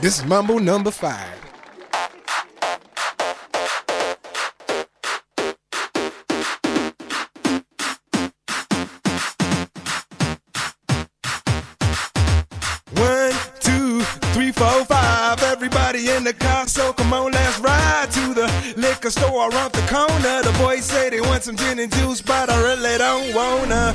this is Mumble number five. One, two, three, four, five. Everybody in the car, so come on, let's ride to the liquor store around the corner. The boys say they want some gin and juice, but I really don't wanna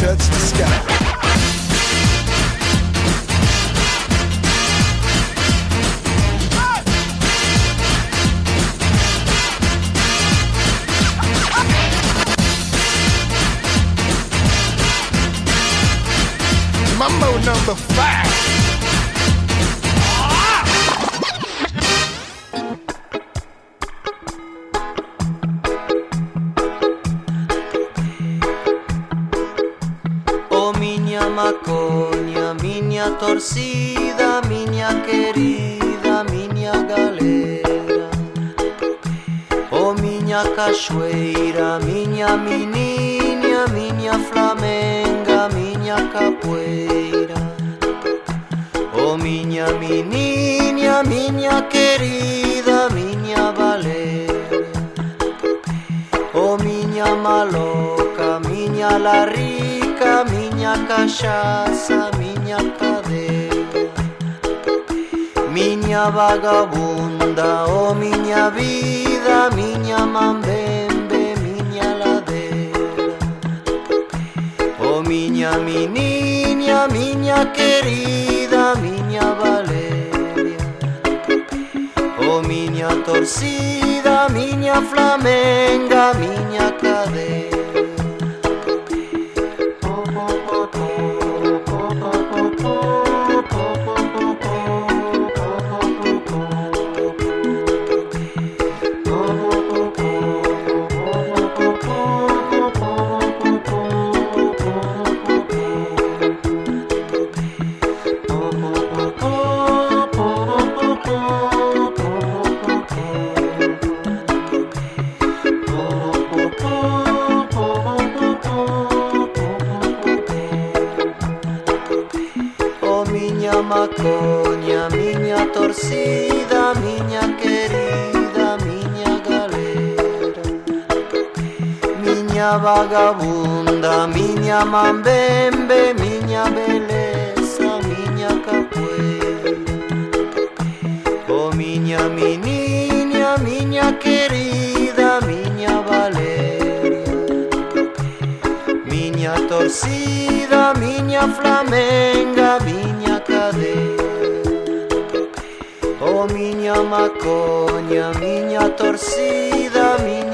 touch the sky. Mambo number five. torcida, miña querida, miña galera. O oh, miña cachoeira, miña menininha, miña flamenga, miña capoeira. O oh, miña menininha, miña querida, miña valera. O oh, miña maloca, miña la rica, miña cachaça, miña miña vagabunda, oh miña vida, miña mambembe, miña ladera. Oh miña, mi niña, miña querida, miña Valeria. Oh miña torcida, miña flamenga, miña cadera. macoña, miña torcida, miña querida, miña galera. Miña vagabunda, miña mambembe, miña beleza, miña capoeira o oh, miña mi miña querida, miña valeria. Miña torcida, miña flamenga, miña miña maconha, miña torcida, miña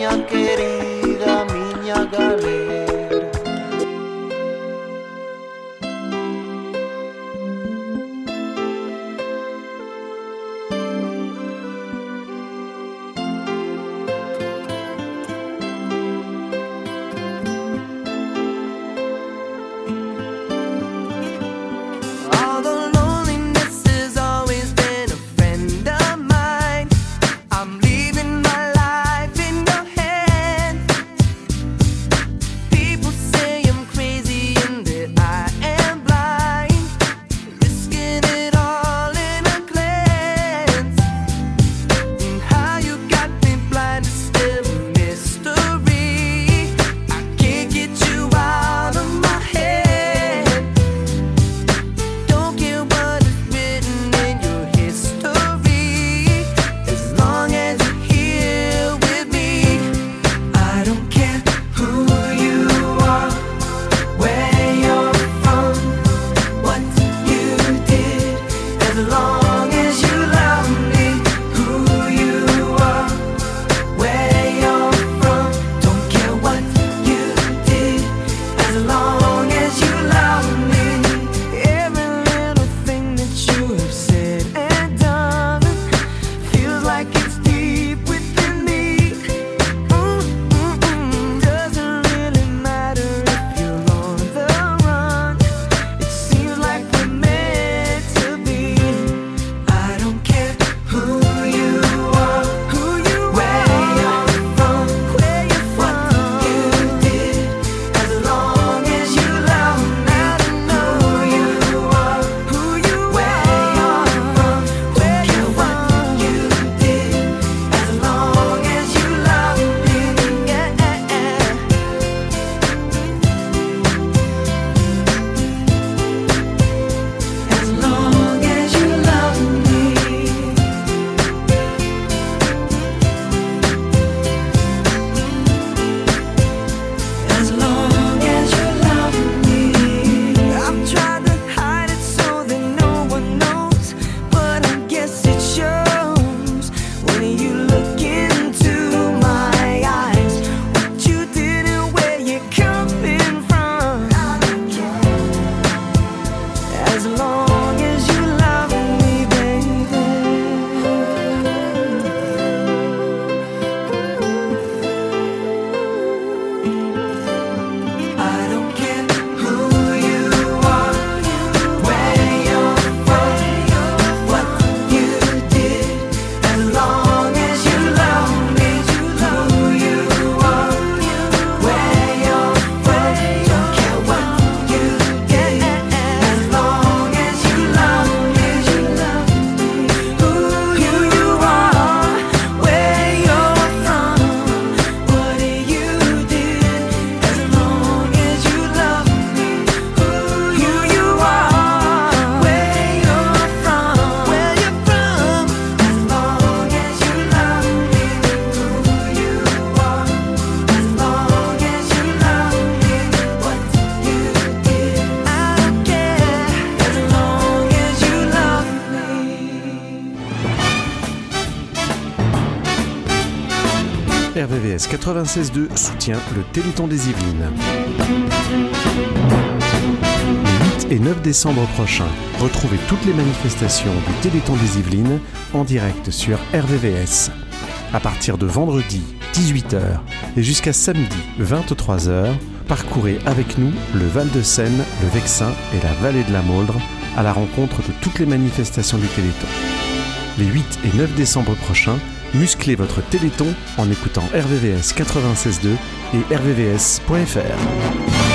96.2 soutient le Téléthon des Yvelines. Les 8 et 9 décembre prochains, retrouvez toutes les manifestations du Téléthon des Yvelines en direct sur RVVS. À partir de vendredi 18h et jusqu'à samedi 23h, parcourez avec nous le Val de Seine, le Vexin et la vallée de la Mauldre à la rencontre de toutes les manifestations du Téléthon. Les 8 et 9 décembre prochains, musclez votre Téléthon en écoutant RVVS 96.2 et rvvs.fr.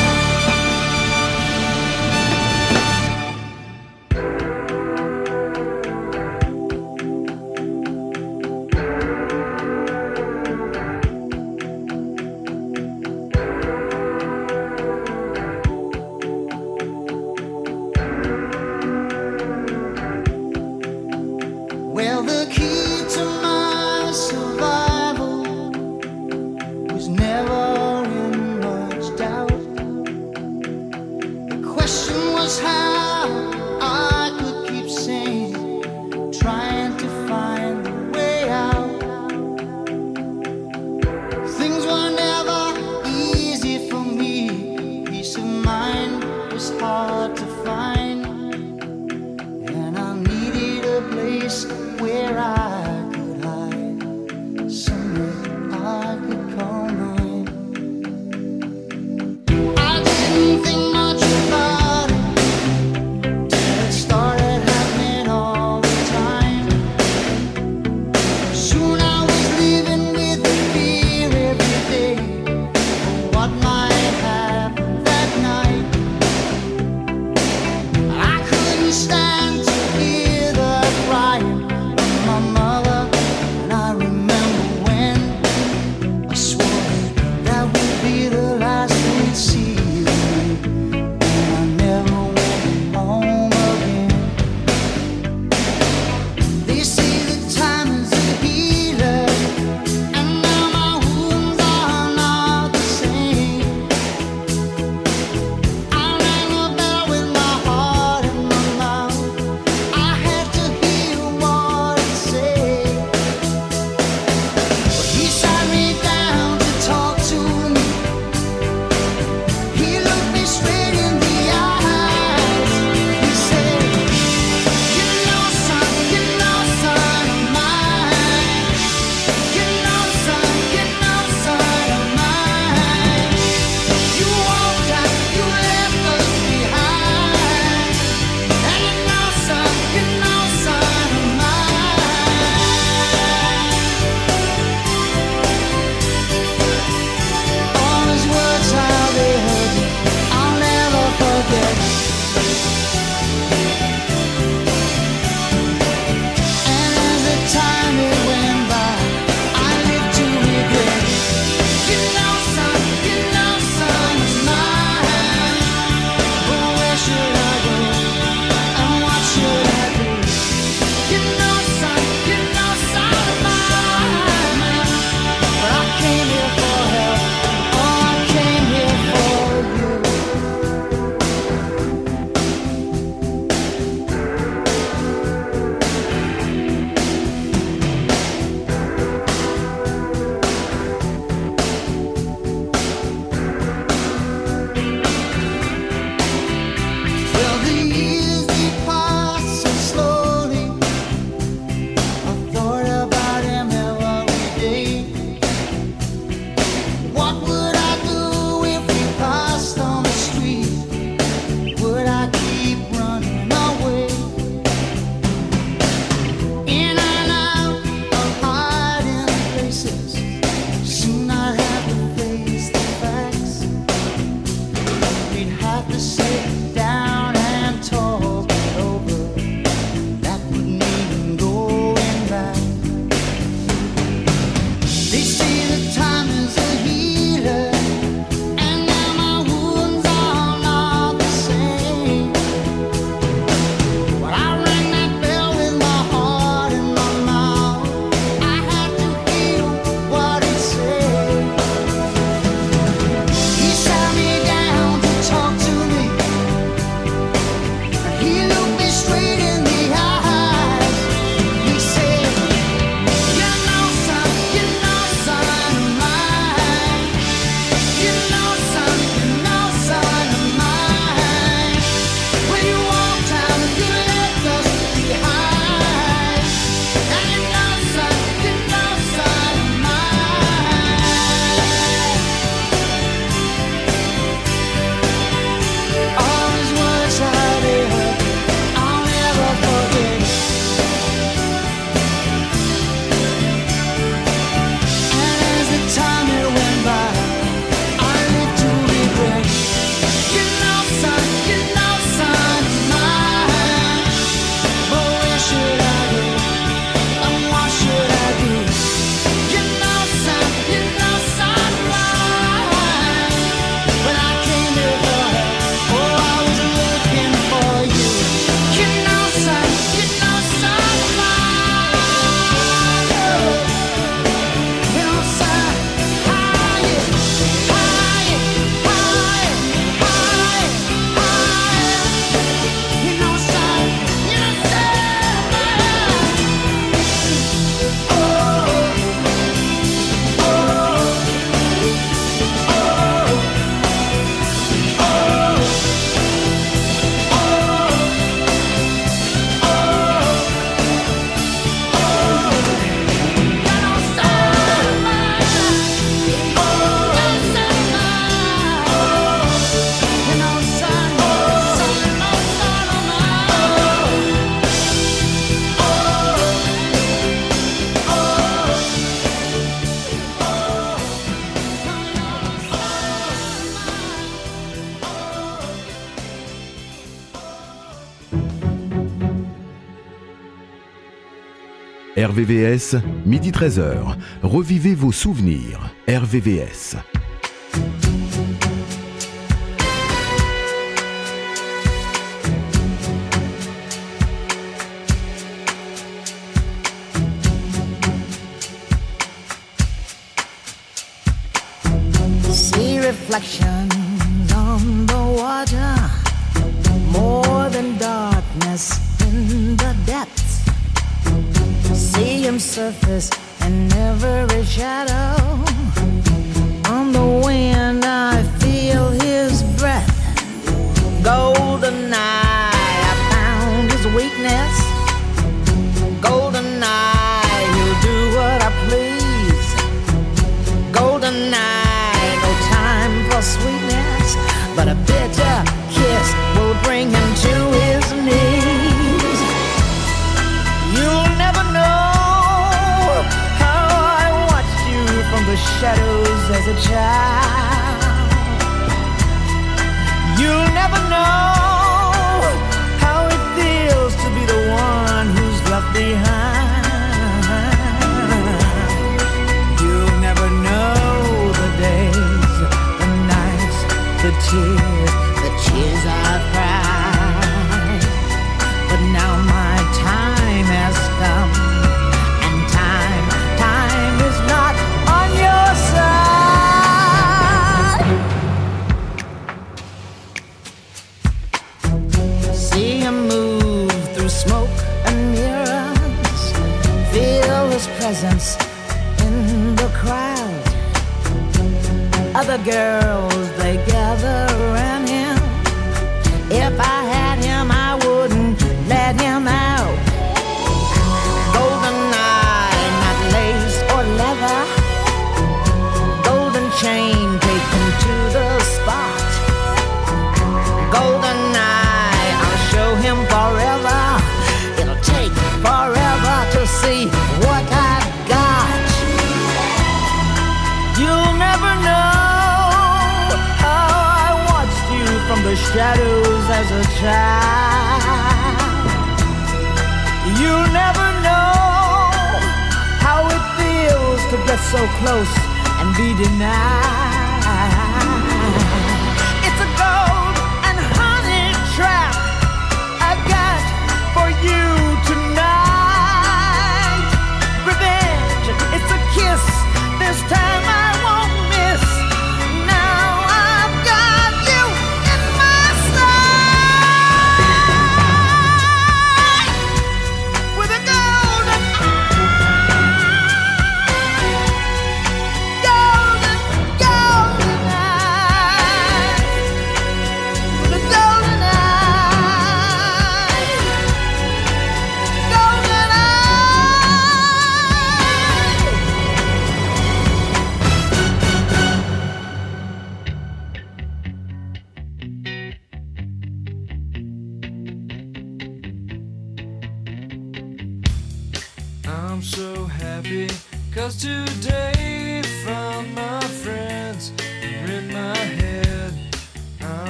RVVS, midi 13h. Revivez vos souvenirs. RVVS.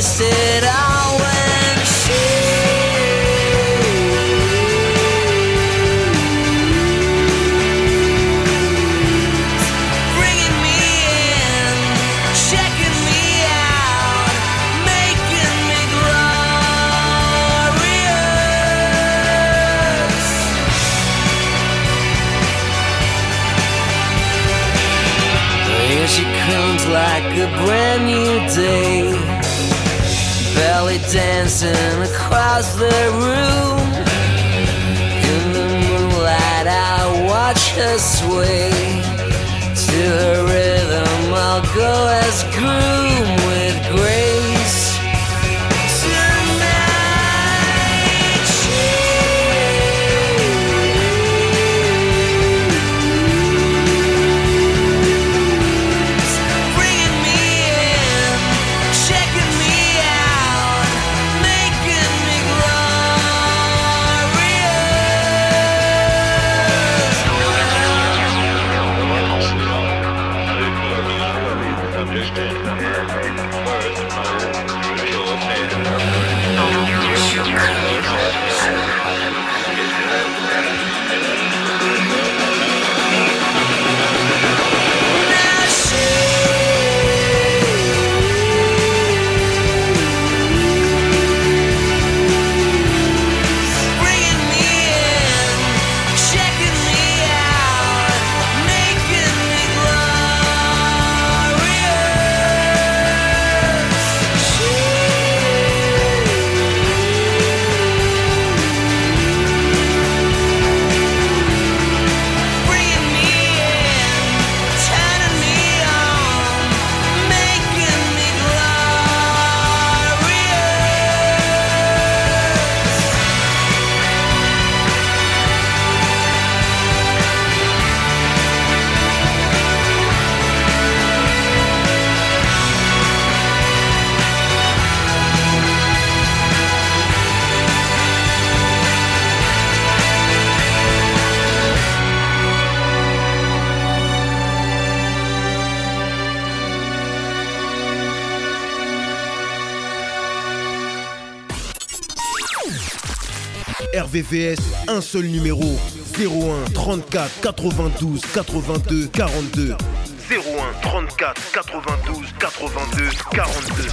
será. VVS, un seul numéro 01 34 92 82 42. 01 34 92 82 42.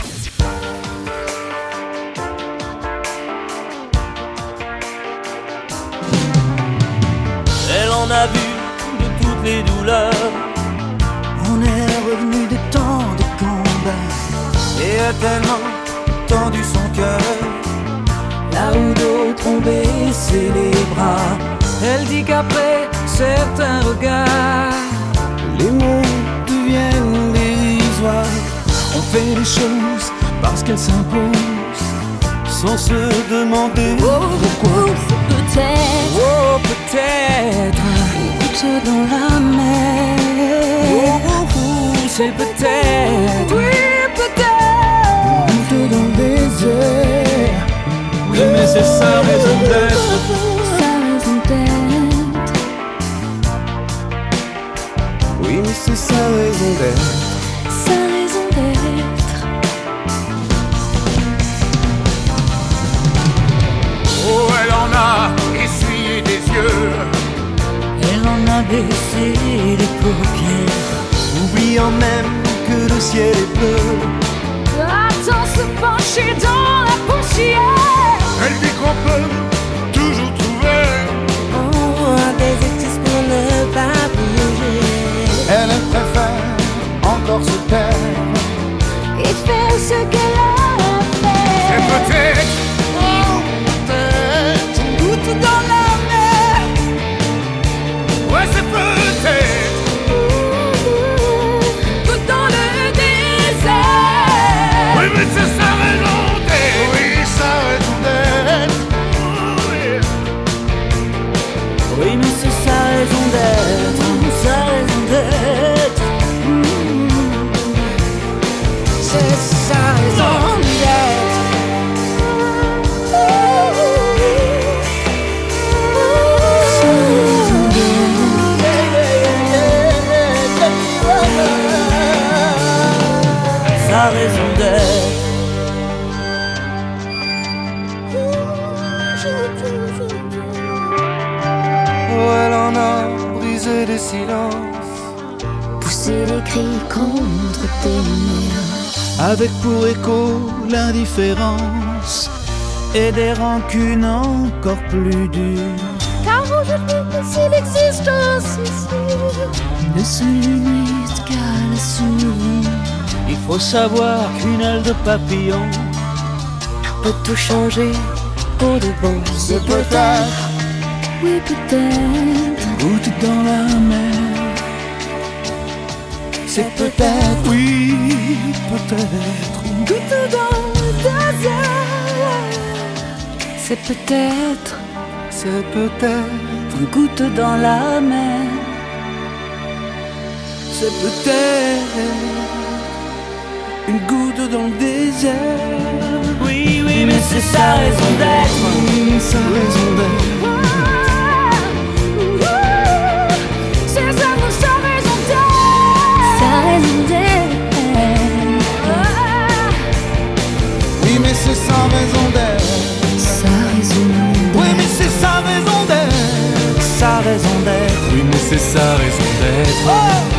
Elle en a vu de toutes les douleurs. On est revenu de tant de combats et a tellement tendu son cœur où d'autres ont baissé les bras. Elle dit qu'après certains regards, les mots deviennent dérisoires. On fait les choses parce qu'elles s'imposent, sans se demander oh, pourquoi. Peut-être, oh, peut-être, une dans la mer. Oh, oh, c'est peut-être, oui, peut-être, une dans le désert. The nécessaires. se limite qu'à la. Il faut savoir qu'une aile de papillon peut tout changer pour de bon. C'est peut-être, oui peut-être, goutte dans la mer. C'est peut-être, oui peut-être, goutte dans le désert. C'est peut-être, c'est peut-être, goutte dans la mer c'est peut-être une goutte dans le désert. Oui, oui, mais, c'est sa raison d'être. Sa raison d'être. c'est sa raison d'être. Sa raison d'être. Oui, mais c'est sa raison d'être. Sa raison d'être. Oui, mais c'est sa raison d'être. Oh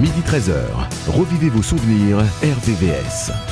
Midi 13h, revivez vos souvenirs RVVS.